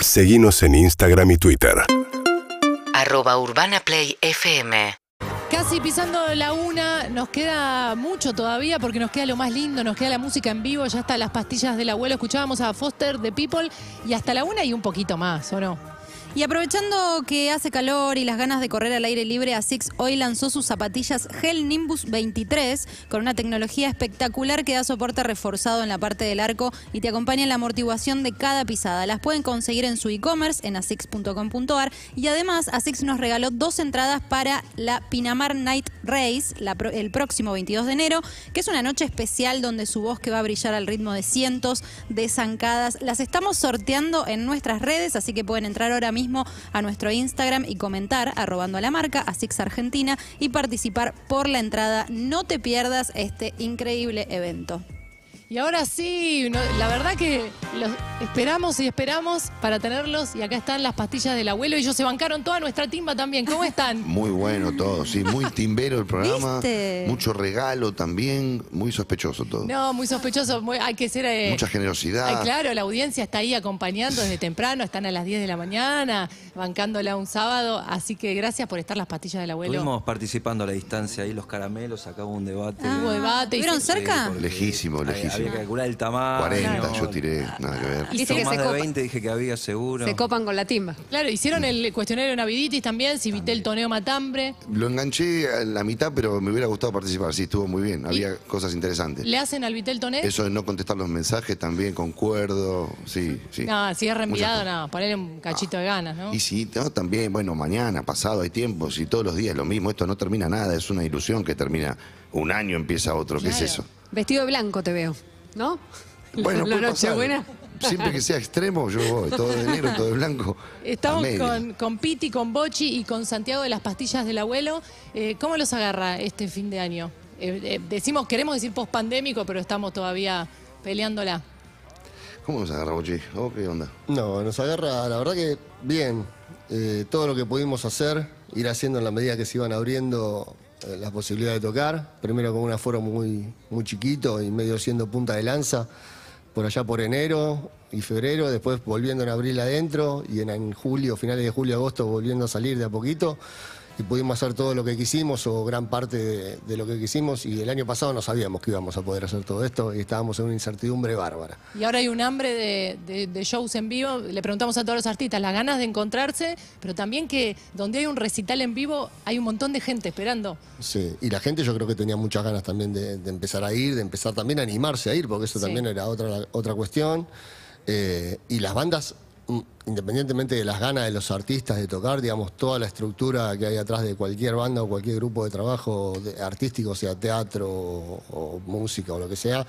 Seguimos en Instagram y Twitter. Arroba Urbana Play FM. Casi pisando la una, nos queda mucho todavía porque nos queda lo más lindo, nos queda la música en vivo, ya está las pastillas del abuelo, escuchábamos a Foster de People y hasta la una y un poquito más, ¿o no? Y aprovechando que hace calor y las ganas de correr al aire libre, ASICS hoy lanzó sus zapatillas Gel Nimbus 23 con una tecnología espectacular que da soporte reforzado en la parte del arco y te acompaña en la amortiguación de cada pisada. Las pueden conseguir en su e-commerce en asics.com.ar y además ASICS nos regaló dos entradas para la Pinamar Night Race el próximo 22 de enero, que es una noche especial donde su bosque va a brillar al ritmo de cientos de zancadas. Las estamos sorteando en nuestras redes, así que pueden entrar ahora mismo a nuestro Instagram y comentar arrobando a la marca ASICS Argentina y participar por la entrada. No te pierdas este increíble evento. Y ahora sí, no- la verdad que los esperamos y esperamos para tenerlos y acá están las pastillas del abuelo y ellos se bancaron toda nuestra timba también. ¿Cómo están? Muy bueno todo, sí, muy timbero el programa. ¿Viste? Mucho regalo también, muy sospechoso todo. No, muy sospechoso, muy- hay que ser... eh, Mucha generosidad. Ay, claro, la audiencia está ahí acompañando desde temprano, están a las 10 de la mañana, bancándola un sábado, así que gracias por estar las pastillas del abuelo. Estuvimos participando a la distancia ahí, los caramelos, acá hubo un debate. Hubo debate y ¿Vieron se- cerca? porque Lejísimo, lejísimo. Había que calcular el tamaño. 40 yo tiré, nada que ver. Dice que más se de copa- 20 dije que había seguro. Se copan con la timba. Claro, hicieron el cuestionario de Naviditis también, si viste el toneo matambre. Lo enganché a la mitad, pero me hubiera gustado participar, sí, estuvo muy bien. Había cosas interesantes. ¿Le hacen al Vitel Toné? Eso de no contestar los mensajes también, concuerdo, sí, sí. No, si es reenviado, Muchas no, ponerle un cachito de ganas, ¿no? Y sí, no, también, bueno, mañana, pasado, hay tiempo, si todos los días lo mismo, esto no termina nada, es una ilusión que termina un año, empieza otro, ¿qué es Claro. eso? Vestido de blanco te veo, ¿no? Bueno, la. Siempre que sea extremo, yo voy, todo de negro, todo de blanco. Estamos con, con Piti, con Bochi y con Santiago de las pastillas del abuelo. Eh, ¿Cómo los agarra este fin de año? Eh, eh, decimos, queremos decir pospandémico, pero estamos todavía peleándola. ¿Cómo nos agarra, Bochi? ¿Oh, ¿Qué onda? No, nos agarra, la verdad que bien. Eh, todo lo que pudimos hacer, ir haciendo en la medida que se iban abriendo eh, las posibilidades de tocar. Primero con un aforo muy, muy chiquito y medio siendo punta de lanza, por allá por enero y febrero, después volviendo en abril adentro y en, en julio, finales de julio, agosto, volviendo a salir de a poquito. Y pudimos hacer todo lo que quisimos o gran parte de, de lo que quisimos y el año pasado no sabíamos que íbamos a poder hacer todo esto y estábamos en una incertidumbre bárbara. Y ahora hay un hambre de, de- de shows en vivo. Le preguntamos a todos los artistas las ganas de encontrarse, pero también que donde hay un recital en vivo hay un montón de gente esperando. Sí, y la gente yo creo que tenía muchas ganas también de, empezar a ir, de empezar también a animarse a ir, porque eso Sí. también era otra, otra cuestión. Eh, y las bandas, independientemente de las ganas de los artistas de tocar, digamos, toda la estructura que hay atrás de cualquier banda o cualquier grupo de trabajo artístico, sea teatro o, o música o lo que sea,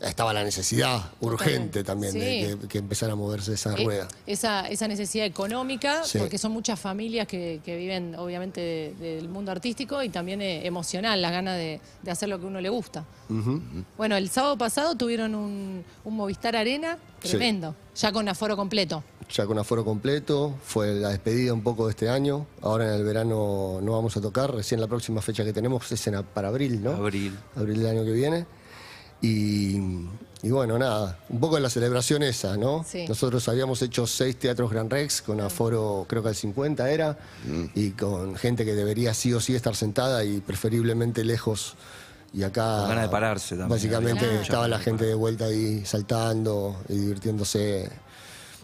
estaba la necesidad urgente también Sí. de que, que empezara a moverse esa Eh, rueda. esa, esa necesidad económica, Sí. porque son muchas familias que, que viven obviamente de- del mundo artístico y también eh, emocional, la gana de, de hacer lo que uno le gusta. Bueno, el sábado pasado tuvieron un, un Movistar Arena Sí. tremendo, ya con aforo completo. ya con aforo completo, fue la despedida un poco de este año, ahora en el verano no vamos a tocar, recién la próxima fecha que tenemos es en, para abril, ¿no? Abril. Abril del año que viene. Y, y bueno, nada, un poco de la celebración esa, ¿no? Sí. Nosotros habíamos hecho seis teatros Gran Rex con aforo, creo que al 50 era, y con gente que debería sí o sí estar sentada y preferiblemente lejos. Y acá. Con ganas de pararse también. Básicamente Claro. estaba la gente de vuelta ahí saltando y divirtiéndose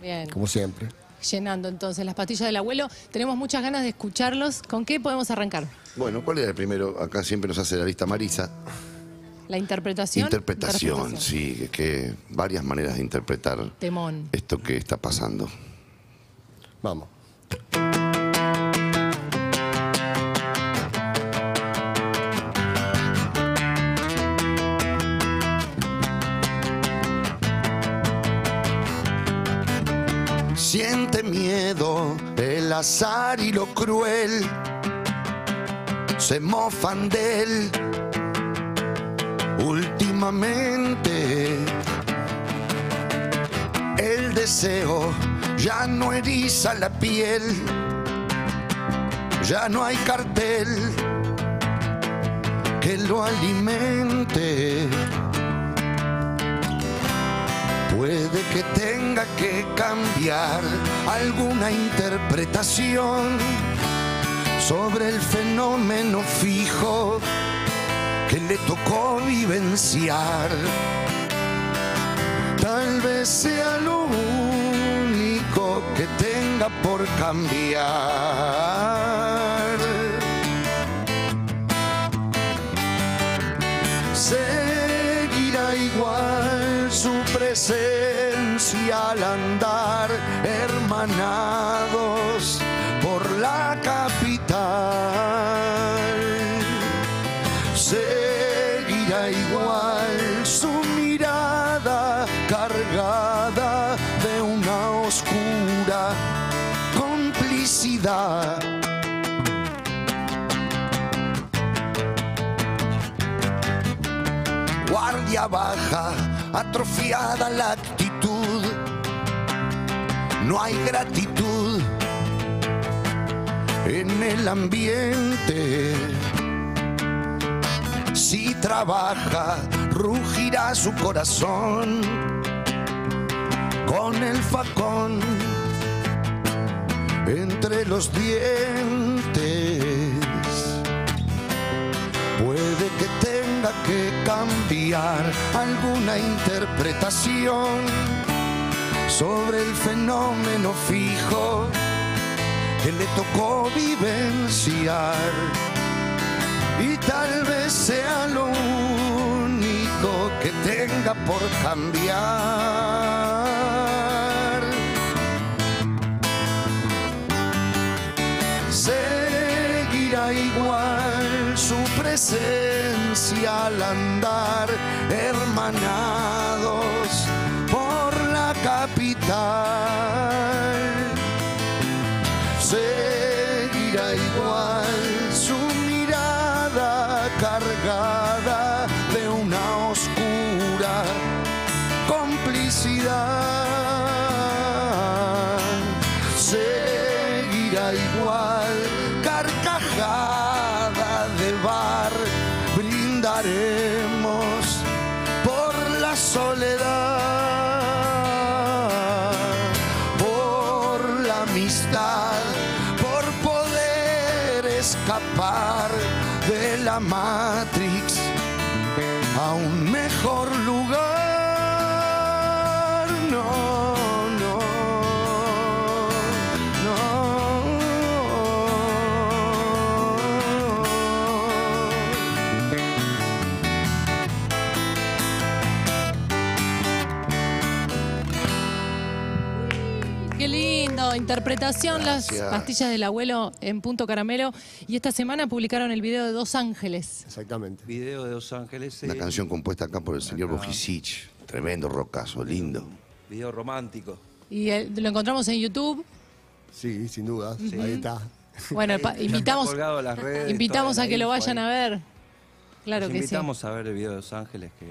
Bien, como siempre. llenando entonces las pastillas del abuelo. Tenemos muchas ganas de escucharlos. ¿Con qué podemos arrancar? Bueno, ¿cuál era el primero? Acá siempre nos hace la lista Marisa. ¿La interpretación? Interpretación, sí, que, que varias maneras de interpretar Temón. esto que está pasando. Vamos. Siente miedo, el azar y lo cruel se mofan de él últimamente. El deseo ya no eriza la piel, ya no hay cartel que lo alimente. Puede que tenga que cambiar alguna interpretación sobre el fenómeno fijo le tocó vivenciar. Tal vez sea lo único que tenga por cambiar. Seguirá igual su presencia al andar, hermanados por la capital. Igual su mirada cargada de una oscura complicidad. Guardia baja, atrofiada la actitud. No hay gratitud en el ambiente. Si trabaja, rugirá su corazón con el facón entre los dientes. Puede que tenga que cambiar alguna interpretación sobre el fenómeno fijo que le tocó vivenciar. Y tal vez sea lo único que tenga por cambiar. Seguirá igual su presencia al andar, hermanados por la capital. Escapar de la Matrix a un mejor lugar. No, interpretación, Gracias. las pastillas del abuelo en punto caramelo. Y esta semana publicaron el video de Dos Ángeles. Exactamente. Video de Los Ángeles. Una eh, canción compuesta acá por el señor Bojicic. Tremendo rocazo, lindo. Video romántico. Y lo encontramos en YouTube. Sí, sin duda. Ahí está. Bueno, está invitamos, las redes, invitamos a la que lo vayan ahí. a ver. Claro que sí. invitamos a ver el video de Los Ángeles, que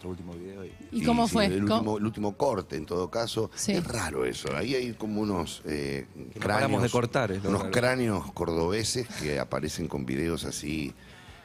nuestro último video. y- ¿Y cómo sí, fue? El ¿Cómo- último, el último corte, en todo caso. Sí. Es raro eso. Ahí hay como unos eh, cráneos. de cortar, es unos raro. cráneos cordobeses que aparecen con videos así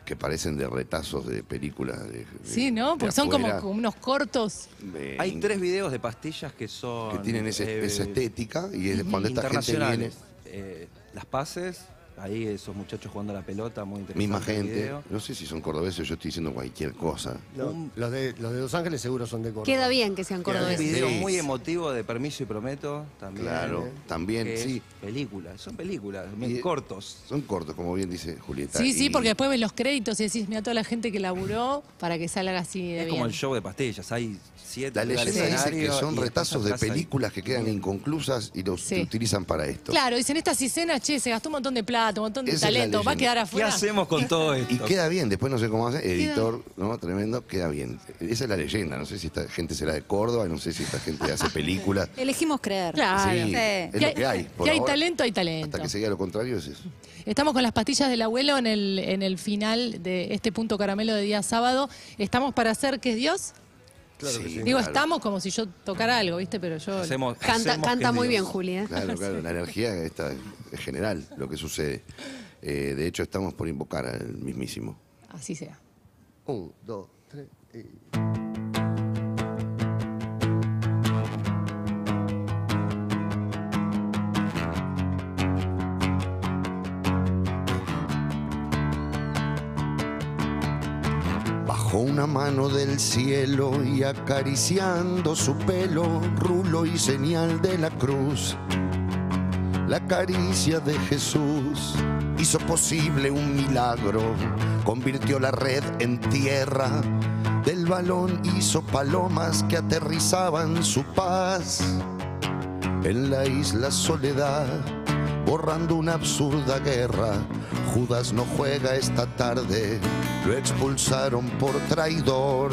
que parecen de retazos de películas. De, de- Sí, ¿no? de Porque son como, como unos cortos. Eh, Hay tres videos de pastillas que son. que tienen ese- eh, esa estética y es cuando esta gente viene. Eh, las pases, ahí esos muchachos jugando a la pelota, muy interesante. misma gente, video. no sé si son cordobeses, yo estoy diciendo cualquier cosa. No, los, de, los de Los Ángeles seguro son de Córdoba. Queda bien que sean Un cordobeses. video Sí. muy emotivo de Permiso y Prometo también. Claro, también, sí. Películas, son películas, Y- muy cortos. Son cortos, como bien dice Julieta. Sí, sí, y- porque después ves los créditos y decís, mira toda la gente que laburó para que salga así de Es bien. como el show de pastillas, hay siete La leyenda dice que son retazos de películas que quedan inconclusas y los Sí. utilizan para esto. Claro, dicen estas escenas, che, se gastó un montón de plata, un montón de Esa es la talento, va a leyenda. quedar ¿Qué afuera. hacemos con todo esto? Y queda bien, después no sé cómo hace, editor, ¿no? Tremendo, queda bien. Esa es la leyenda, no sé si esta gente será de Córdoba, no sé si esta gente hace películas. Elegimos creer. Claro. Sí, Sí. es Que lo que hay. por que hay ahora. talento, hay talento. Hasta que se diga lo contrario es eso. Estamos con las pastillas del abuelo en el, en el final de este punto caramelo de día sábado. ¿Estamos para hacer que es Dios? Claro que Sí. sí. Digo, claro. estamos como si yo tocara algo, ¿viste? Pero yo... Hacemos- Canta, hacemos canta que muy Dios- bien, Juli. ¿eh? Claro, claro, la energía esta es general lo que sucede. Eh, de hecho, estamos por invocar al mismísimo. Así sea. Un, dos, tres y... Bajó una mano del cielo y acariciando su pelo, rulo y señal de la cruz. La caricia de Jesús hizo posible un milagro, convirtió la red en tierra, del balón hizo palomas que aterrizaban su paz en la isla Soledad, borrando una absurda guerra. Judas no juega esta tarde, lo expulsaron por traidor.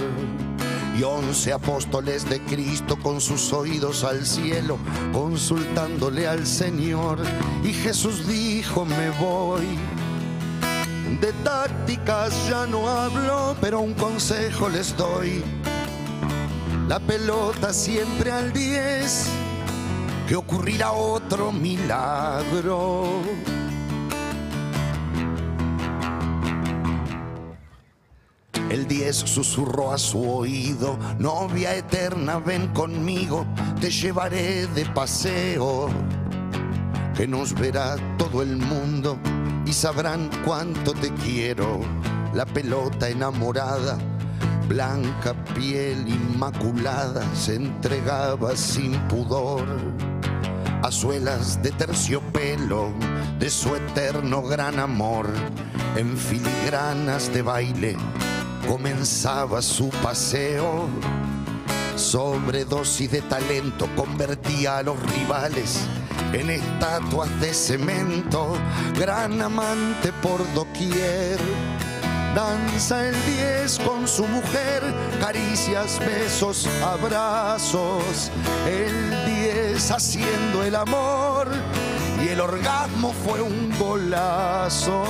Y once apóstoles de Cristo con sus oídos al cielo, consultándole al Señor. Y Jesús dijo, me voy. De tácticas ya no hablo, pero un consejo les doy. La pelota siempre al 10 que ocurrirá otro milagro. El 10 susurró a su oído, novia eterna, ven conmigo, te llevaré de paseo, que nos verá todo el mundo y sabrán cuánto te quiero. La pelota enamorada, blanca piel inmaculada, se entregaba sin pudor a suelas de terciopelo de su eterno gran amor. En filigranas de baile comenzaba su paseo. Sobredosis de talento convertía a los rivales en estatuas de cemento. Gran amante por doquier. Danza el 10 con su mujer, caricias, besos, abrazos. El 10 haciendo el amor y el orgasmo fue un golazo.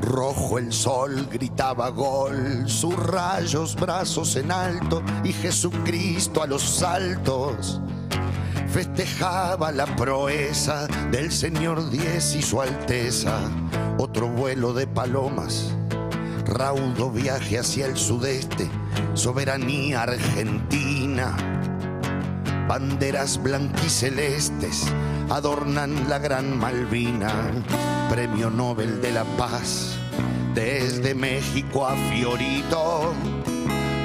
Rojo el sol gritaba gol, sus rayos brazos en alto y Jesucristo a los saltos festejaba la proeza del señor Diez y su Alteza. Otro vuelo de palomas, raudo viaje hacia el sudeste, soberanía argentina. Banderas blanquicelestes adornan la gran Malvina, premio Nobel de la Paz, desde México a Fiorito.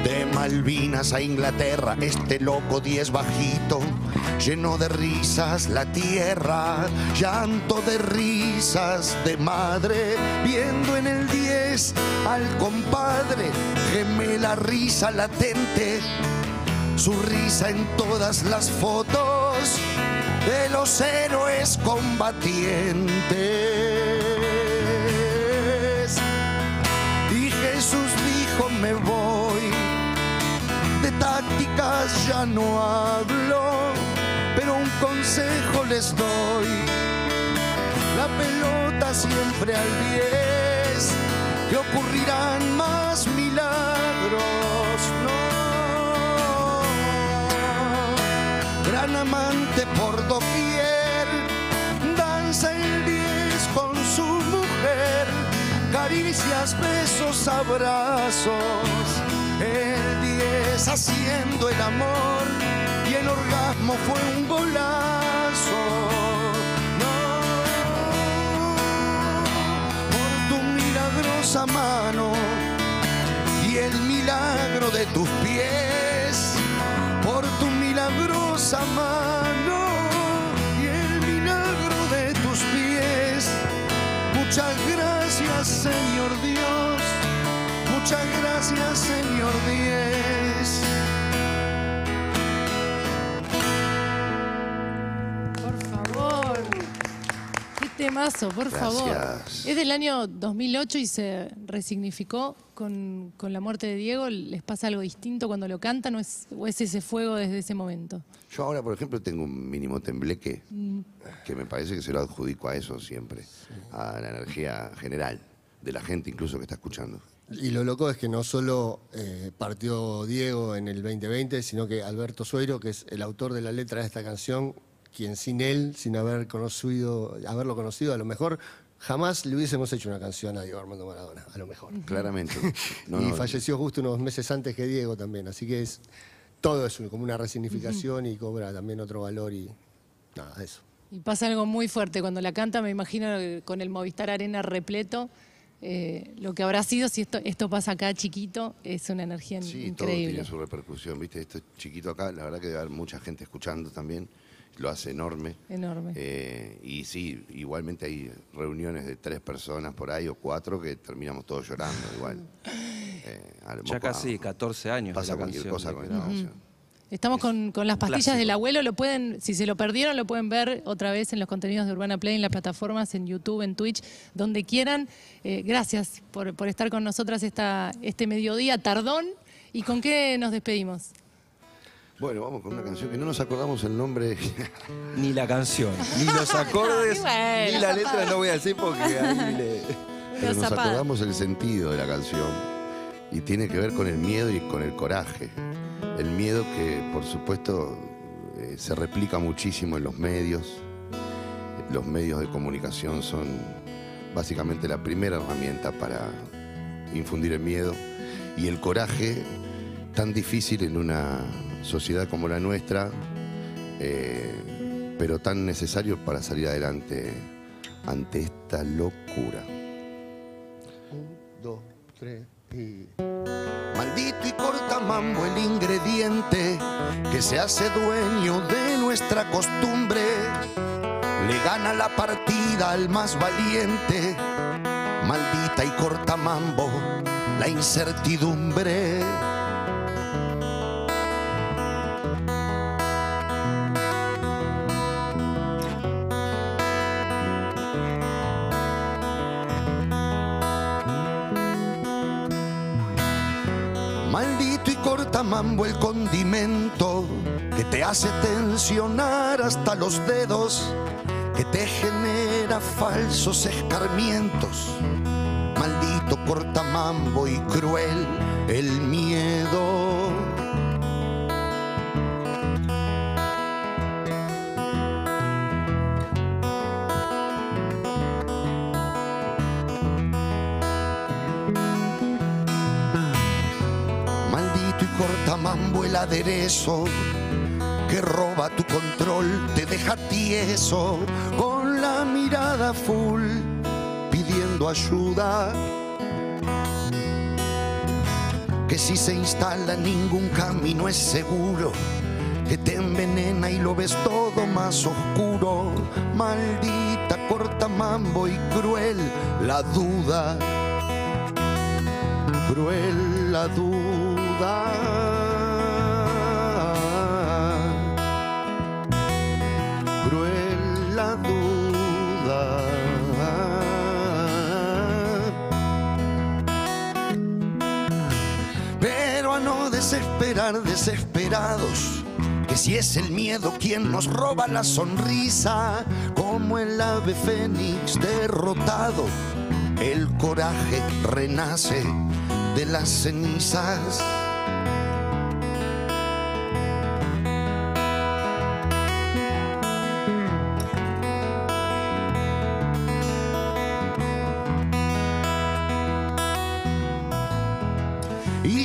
De Malvinas a Inglaterra, este loco diez bajito, lleno de risas la tierra, llanto de risas de madre, viendo en el diez al compadre, geme la risa latente, su risa en todas las fotos de los héroes combatientes. Y Jesús dijo, me voy, de tácticas ya no hablo, un consejo les doy. La pelota siempre al 10, que ocurrirán más milagros. No, gran amante por doquier, danza el 10 con su mujer, caricias, besos, abrazos, el 10 haciendo el amor orgasmo fue un golazo. No, por tu milagrosa mano y el milagro de tus pies, por tu milagrosa mano y el milagro de tus pies. Muchas gracias, Señor Dios. Muchas gracias, Señor Dios. Temazo, por favor. Gracias. Es del año 2008 y se resignificó con, con la muerte de Diego. ¿Les pasa algo distinto cuando lo cantan o es, o es ese fuego desde ese momento? Yo ahora, por ejemplo, tengo un mínimo tembleque Mm. que me parece que se lo adjudico a eso siempre, a la energía general de la gente incluso que está escuchando. Y lo loco es que no solo eh, partió Diego en el 2020, sino que Alberto Sueiro, que es el autor de la letra de esta canción, quien sin él, sin haber conocido, haberlo conocido, a lo mejor jamás le hubiésemos hecho una canción a Diego Armando Maradona, a lo mejor. Claramente. No, y no, falleció justo unos meses antes que Diego también, así que es todo es como una resignificación y cobra también otro valor y nada, eso. Y pasa algo muy fuerte. Cuando la canta, me imagino con el Movistar Arena repleto. eh, lo que habrá sido si esto, esto pasa acá chiquito es una energía Sí, todo increíble. tiene su repercusión, ¿viste? Esto es chiquito acá, la verdad que debe haber mucha gente escuchando también, lo hace enorme. Enorme. Eh, y sí, igualmente hay reuniones de tres personas por ahí o cuatro que terminamos todos llorando igual. Eh, Ya casi 14 años de Pasa la cualquier canción. cosa con esta canción. Estamos con, con las pastillas clásico. del abuelo, lo pueden, si se lo perdieron, lo pueden ver otra vez en los contenidos de Urbana Play, en las plataformas, en YouTube, en Twitch, donde quieran. Eh, gracias por, por estar con nosotras esta, este mediodía tardón. ¿Y con qué nos despedimos? Bueno, vamos con una canción que no nos acordamos el nombre. Ni la canción, ni los acordes, bueno, ni la letra no voy a decir porque ahí le... pero nos zapada. acordamos el sentido de la canción. Y tiene que ver con el miedo y con el coraje. El miedo que, por supuesto, eh, se replica muchísimo en los medios. Los medios de comunicación son básicamente la primera herramienta para infundir el miedo. Y el coraje, tan difícil en una sociedad como la nuestra, eh, pero tan necesario para salir adelante ante esta locura. Un, dos, tres y... Maldito y cortamambo el ingrediente que se hace dueño de nuestra costumbre. Le gana la partida al más valiente. Maldita y cortamambo la incertidumbre. Maldito y cortamambo el condimento que te hace tensionar hasta los dedos, que te genera falsos escarmientos. Maldito cortamambo y cruel el miedo. El aderezo que roba tu control, te deja tieso con la mirada full pidiendo ayuda. Que si se instala ningún camino es seguro, que te envenena y lo ves todo más oscuro. Maldita cortamambo y cruel la duda cruel la duda. Cruel la duda. Pero a no desesperar desesperados. Que si es el miedo quien nos roba la sonrisa, como el ave fénix derrotado, el coraje renace de las cenizas.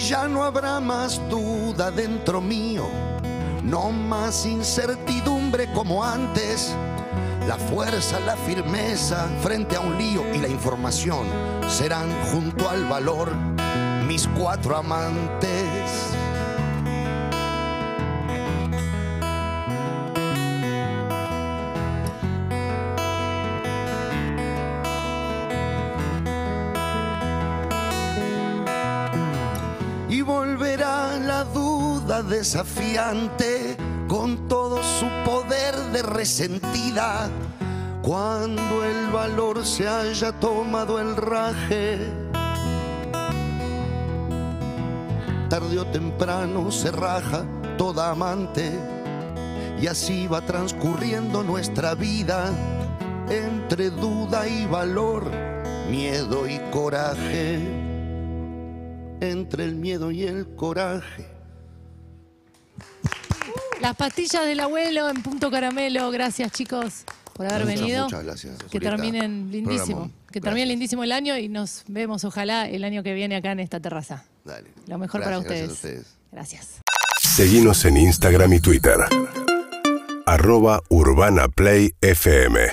Ya no habrá más duda dentro mío, no más incertidumbre como antes. La fuerza, la firmeza frente a un lío y la información serán junto al valor mis cuatro amantes. Desafiante con todo su poder de resentida cuando el valor se haya tomado el raje. Tarde o temprano se raja toda amante y así va transcurriendo nuestra vida entre duda y valor, miedo y coraje entre el miedo y el coraje. Las pastillas del abuelo en punto caramelo. Gracias, chicos, por haber Muchas, venido. muchas gracias, Que Julieta. terminen lindísimo. Programón. Que termine Gracias. lindísimo el año y nos vemos, ojalá, el año que viene acá en esta terraza. Dale. Lo mejor para ustedes. gracias a ustedes. Gracias. Seguinos en Instagram y Twitter. arroba Urbana Play FM